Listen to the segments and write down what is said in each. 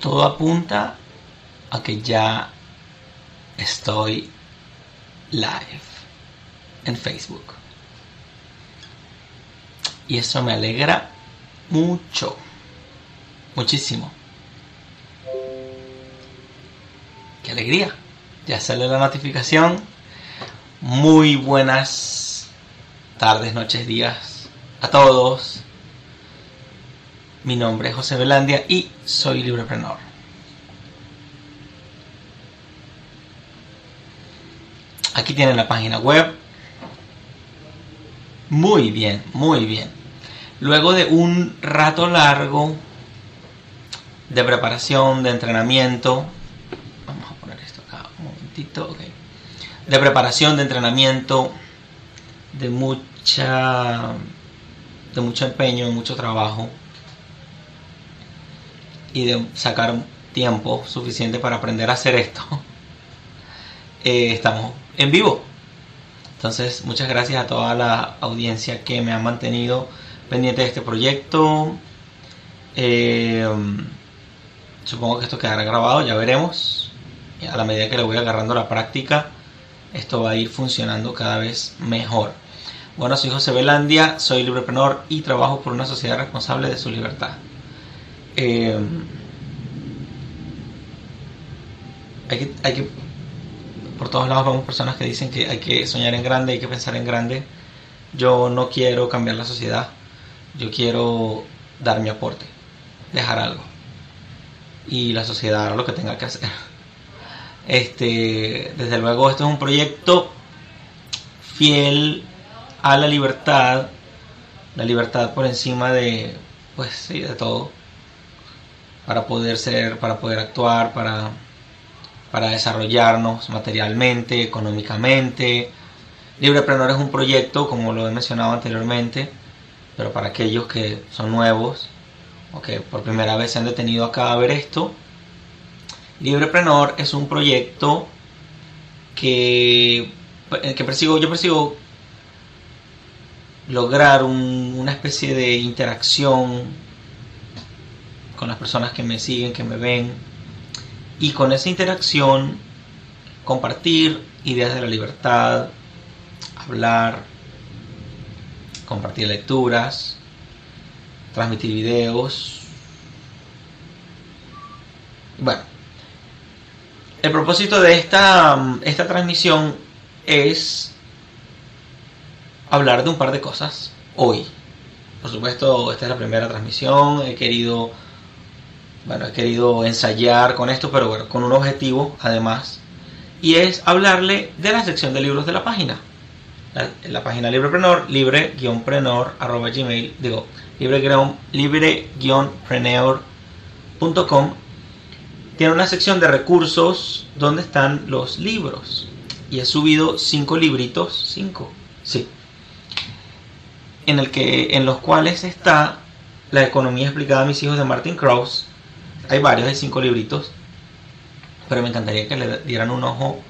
todo apunta a que ya estoy live en Facebook. Y eso me alegra mucho, muchísimo. ¡Qué alegría! Ya sale la notificación. Muy buenas tardes, noches, días a todos. Mi nombre es José Velandia y soy libreprenor. Aquí tienen la página web. Muy bien, muy bien. Luego de un rato largo de preparación, de entrenamiento, vamos a poner esto acá un momentito. De preparación, de entrenamiento, de mucha, de mucho empeño, de mucho trabajo y de sacar tiempo suficiente para aprender a hacer esto. Eh, estamos en vivo. Entonces, muchas gracias a toda la audiencia que me ha mantenido pendiente de este proyecto. Eh, supongo que esto quedará grabado, ya veremos. a la medida que le voy agarrando la práctica, esto va a ir funcionando cada vez mejor. Bueno, soy José Belandia, soy libreprenor y trabajo por una sociedad responsable de su libertad. Eh, hay, que, hay que por todos lados vemos personas que dicen que hay que soñar en grande, hay que pensar en grande. Yo no quiero cambiar la sociedad, yo quiero dar mi aporte, dejar algo. Y la sociedad hará lo que tenga que hacer. Este, desde luego, esto es un proyecto fiel a la libertad, la libertad por encima de, pues de todo, para poder ser, para poder actuar, para para desarrollarnos materialmente, económicamente. Librepreneur es un proyecto, como lo he mencionado anteriormente, pero para aquellos que son nuevos o que por primera vez se han detenido acá a ver esto, Librepreneur es un proyecto que, que persigo, yo persigo lograr una especie de interacción con las personas que me siguen, que me ven, y con esa interacción compartir ideas de la libertad, hablar, compartir lecturas, transmitir videos. Bueno, el propósito de esta, esta transmisión es hablar de un par de cosas hoy. Por supuesto, esta es la primera transmisión, he querido bueno, he querido ensayar con esto, pero bueno, con un objetivo además, y es hablarle de la sección de libros de la página. La, página Librepreneur, libre-preneur, arroba gmail, digo, libre-preneur.com, tiene una sección de recursos donde están los libros. Y he subido cinco libritos, cinco, sí, en, el que, en los cuales está La economía explicada a mis hijos de Martin Krauss, hay varios, hay cinco libritos, pero me encantaría que le dieran un ojo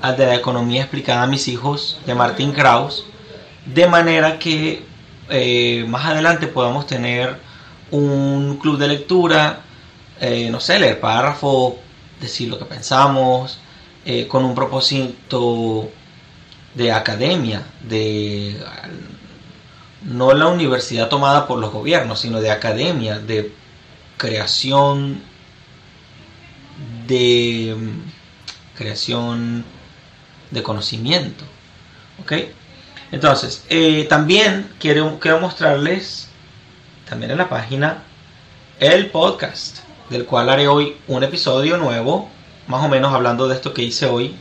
al de la economía explicada a mis hijos de Martin Krauss, de manera que eh, más adelante podamos tener un club de lectura, eh, no sé, leer párrafo, decir lo que pensamos, eh, con un propósito de academia, de no la universidad tomada por los gobiernos, sino de academia, de creación de creación de conocimiento. ¿Ok? Entonces, eh, también quiero, quiero mostrarles, también en la página, el podcast, del cual haré hoy un episodio nuevo, más o menos hablando de esto que hice hoy,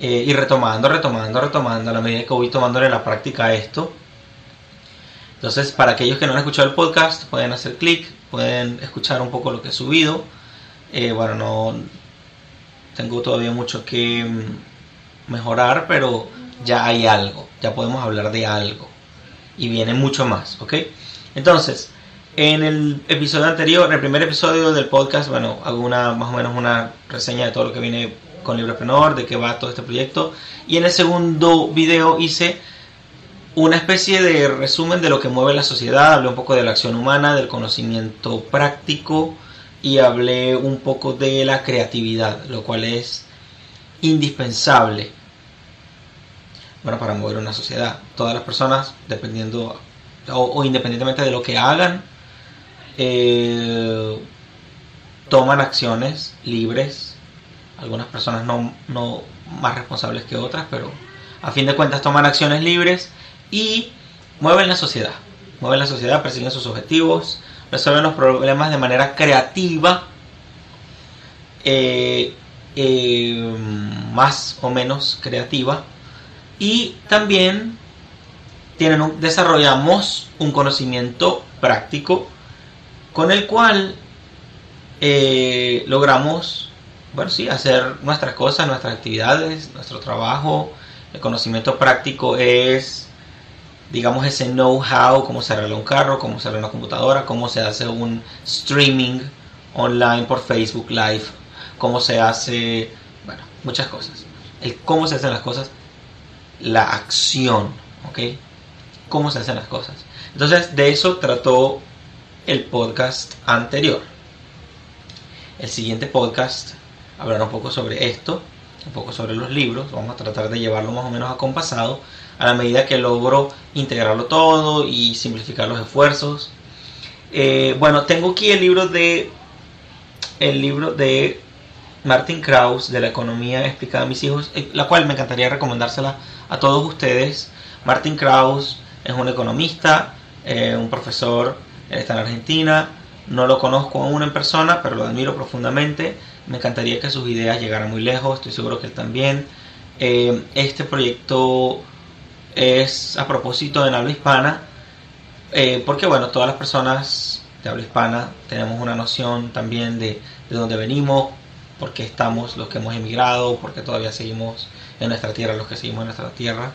eh, y retomando, retomando, retomando, a la medida que voy tomándole la práctica esto. Entonces, para aquellos que no han escuchado el podcast, pueden hacer clic pueden escuchar un poco lo que he subido. Eh, bueno, no tengo todavía mucho que mm, mejorar, pero ya hay algo, ya podemos hablar de algo. Y viene mucho más, ¿ok? Entonces, en el episodio anterior, el primer episodio del podcast, bueno, hago una, más o menos una reseña de todo lo que viene con Librepreneur, de qué va todo este proyecto. Y en el segundo video hice una especie de resumen de lo que mueve la sociedad, hablé un poco de la acción humana, del conocimiento práctico y hablé un poco de la creatividad, lo cual es indispensable bueno, para mover una sociedad. Todas las personas, dependiendo o, independientemente de lo que hagan, eh, toman acciones libres. Algunas personas no, no más responsables que otras, pero a fin de cuentas toman acciones libres y mueven la sociedad. Mueven la sociedad, persiguen sus objetivos, resuelven los problemas de manera creativa, eh, eh, más o menos creativa, y también tienen desarrollamos un conocimiento práctico con el cual eh, logramos, sí, hacer nuestras cosas, nuestras actividades, nuestro trabajo. El conocimiento práctico es digamos, ese know-how, cómo se arregla un carro, cómo se arregla una computadora, cómo se hace un streaming online por Facebook Live, cómo se hace, bueno, muchas cosas. El cómo se hacen las cosas, la acción, ¿ok? Cómo se hacen las cosas. Entonces, de eso trató el podcast anterior. El siguiente podcast hablará un poco sobre esto, un poco sobre los libros. Vamos a tratar de llevarlo más o menos acompasado a la medida que logro integrarlo todo y simplificar los esfuerzos. Eh, bueno, tengo aquí el libro de el libro de Martin Krauss de la economía explicada a mis hijos, eh, la cual me encantaría recomendársela a todos ustedes. Martin Krauss es un economista, eh, un profesor, está en Argentina. No lo conozco aún en persona, pero lo admiro profundamente. Me encantaría que sus ideas llegaran muy lejos, estoy seguro que él también. este proyecto es a propósito de habla hispana, eh, porque bueno, todas las personas de habla hispana tenemos una noción también de, de dónde venimos, por qué estamos los que hemos emigrado, por qué todavía seguimos en nuestra tierra, los que seguimos en nuestra tierra.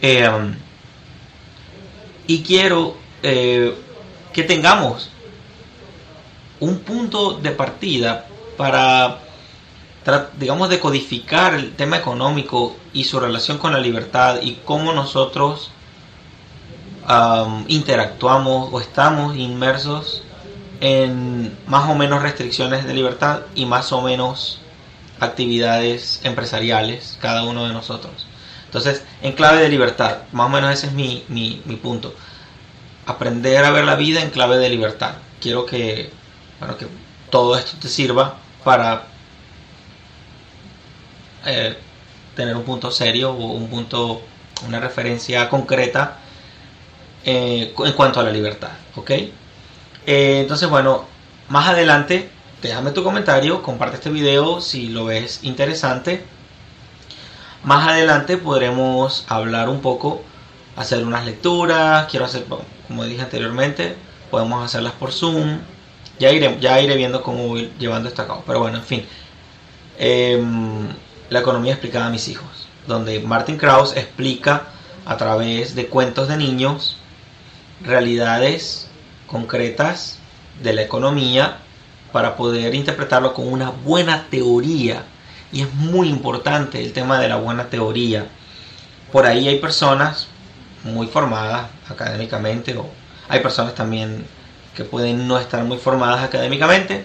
Eh, y quiero eh, que tengamos un punto de partida para digamos, de codificar el tema económico y su relación con la libertad y cómo nosotros interactuamos o estamos inmersos en más o menos restricciones de libertad y más o menos actividades empresariales, cada uno de nosotros. Entonces, en clave de libertad, más o menos ese es mi, mi, mi punto. Aprender a ver la vida en clave de libertad. Quiero que, bueno, que todo esto te sirva para eh, tener un punto serio o un punto, una referencia concreta eh, en cuanto a la libertad, ¿ok? Eh, entonces, bueno, más adelante, déjame tu comentario, comparte este video si lo ves interesante. Más adelante podremos hablar un poco, hacer unas lecturas, quiero hacer, como dije anteriormente, podemos hacerlas por Zoom. Ya iré, ya iré viendo cómo voy llevando esto a cabo. Pero bueno, en fin. Em, la economía explicada a mis hijos, donde Martin Krauss explica a través de cuentos de niños realidades concretas de la economía para poder interpretarlo con una buena teoría. Y es muy importante el tema de la buena teoría. Por ahí hay personas muy formadas académicamente o hay personas también que pueden no estar muy formadas académicamente,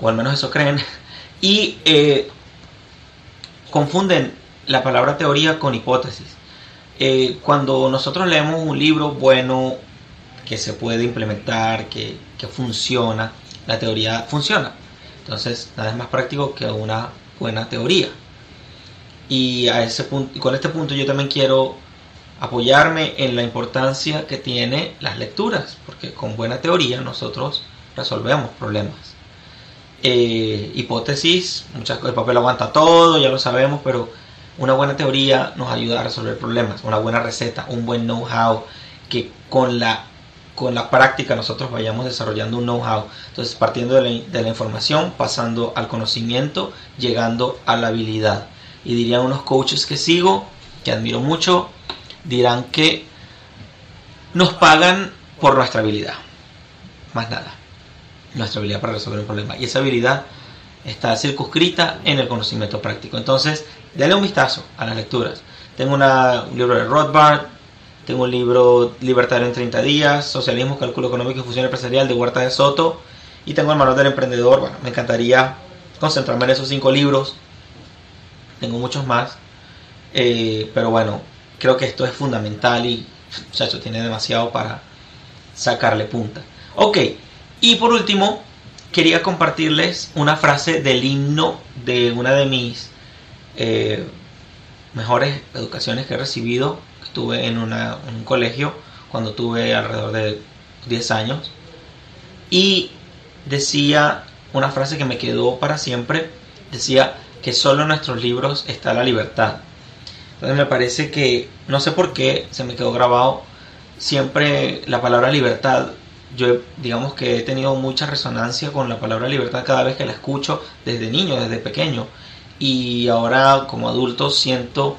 o al menos eso creen, y eh, confunden la palabra teoría con hipótesis. Eh, cuando nosotros leemos un libro bueno que se puede implementar, que, funciona, la teoría funciona. Entonces, nada es más práctico que una buena teoría. Y a ese punto, con este punto yo también quiero apoyarme en la importancia que tiene las lecturas, porque con buena teoría nosotros resolvemos problemas. Eh, hipótesis, muchas, el papel aguanta todo, ya lo sabemos, pero una buena teoría nos ayuda a resolver problemas, una buena receta, un buen know-how, que con la, con la práctica nosotros vayamos desarrollando un know-how. Entonces, partiendo de la, de la información, pasando al conocimiento, llegando a la habilidad. Y dirían unos coaches que sigo, que admiro mucho, dirán que nos pagan por nuestra habilidad. Más nada nuestra habilidad para resolver un problema. Y esa habilidad está circunscrita en el conocimiento práctico. Entonces, denle un vistazo a las lecturas. Tengo un libro de Rothbard, tengo un libro Libertario en 30 días, Socialismo, Cálculo Económico y Fusión Empresarial de Huerta de Soto Y tengo el manual del emprendedor. Bueno, me encantaría concentrarme en esos cinco libros. Tengo muchos más. Eh, pero bueno, creo que esto es fundamental y, muchachos, tiene demasiado para sacarle punta. Ok, y por último, quería compartirles una frase del himno de una de mis eh, mejores educaciones que he recibido. Estuve en, una, en un colegio cuando tuve alrededor de 10 años. Y decía una frase que me quedó para siempre. Decía que solo en nuestros libros está la libertad. Entonces me parece que, no sé por qué, se me quedó grabado siempre la palabra libertad. Yo digamos que he tenido mucha resonancia con la palabra libertad cada vez que la escucho desde niño, desde pequeño. Y ahora como adulto siento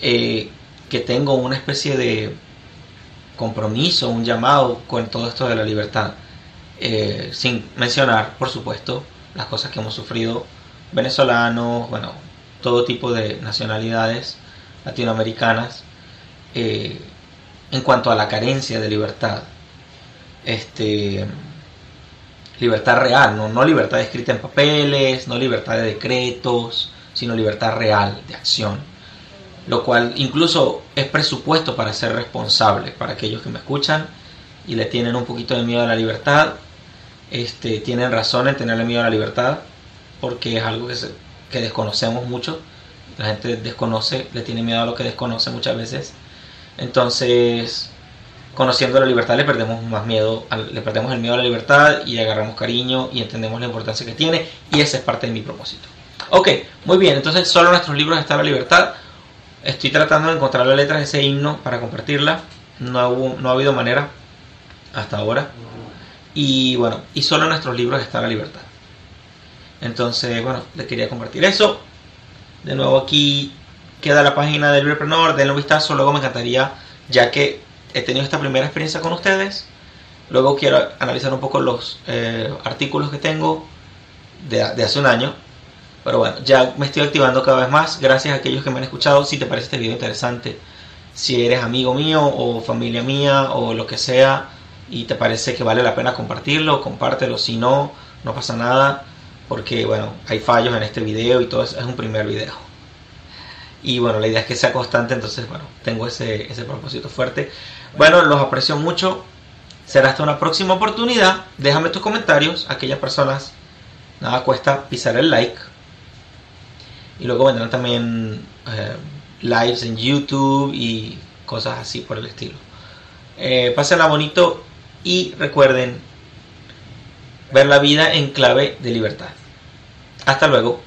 eh, que tengo una especie de compromiso, un llamado con todo esto de la libertad. Eh, sin mencionar, por supuesto, las cosas que hemos sufrido venezolanos, bueno, todo tipo de nacionalidades latinoamericanas eh, en cuanto a la carencia de libertad. Este, libertad real, ¿no? no libertad escrita en papeles, no libertad de decretos, sino libertad real de acción. Lo cual incluso es presupuesto para ser responsable para aquellos que me escuchan y le tienen un poquito de miedo a la libertad. Este, tienen razón en tenerle miedo a la libertad porque es algo que, que desconocemos mucho la gente desconoce, le tiene miedo a lo que desconoce muchas veces. Entonces, conociendo la libertad le perdemos más miedo, le perdemos el miedo a la libertad y agarramos cariño y entendemos la importancia que tiene y esa es parte de mi propósito. Ok, muy bien, entonces solo en nuestros libros está la libertad. Estoy tratando de encontrar la letra de ese himno para compartirla. No, no ha habido manera hasta ahora. Y bueno, y solo en nuestros libros está la libertad. Entonces, bueno, le quería compartir eso. De nuevo aquí queda la página del Librepreneur, denle un vistazo, luego me encantaría, ya que he tenido esta primera experiencia con ustedes, luego quiero analizar un poco los eh, artículos que tengo de, hace un año, pero bueno, ya me estoy activando cada vez más, gracias a aquellos que me han escuchado, si te parece este video interesante, si eres amigo mío o familia mía o lo que sea, y te parece que vale la pena compartirlo, compártelo, si no, no pasa nada porque bueno, hay fallos en este video y todo eso, es un primer video. Y bueno, la idea es que sea constante, entonces bueno, tengo ese, ese propósito fuerte. Bueno, los aprecio mucho. Será hasta una próxima oportunidad. Déjame tus comentarios, aquellas personas, nada cuesta pisar el like. Y luego vendrán también eh, lives en YouTube y cosas así por el estilo. Eh, pásenla bonito y recuerden ver la vida en clave de libertad. Hasta luego.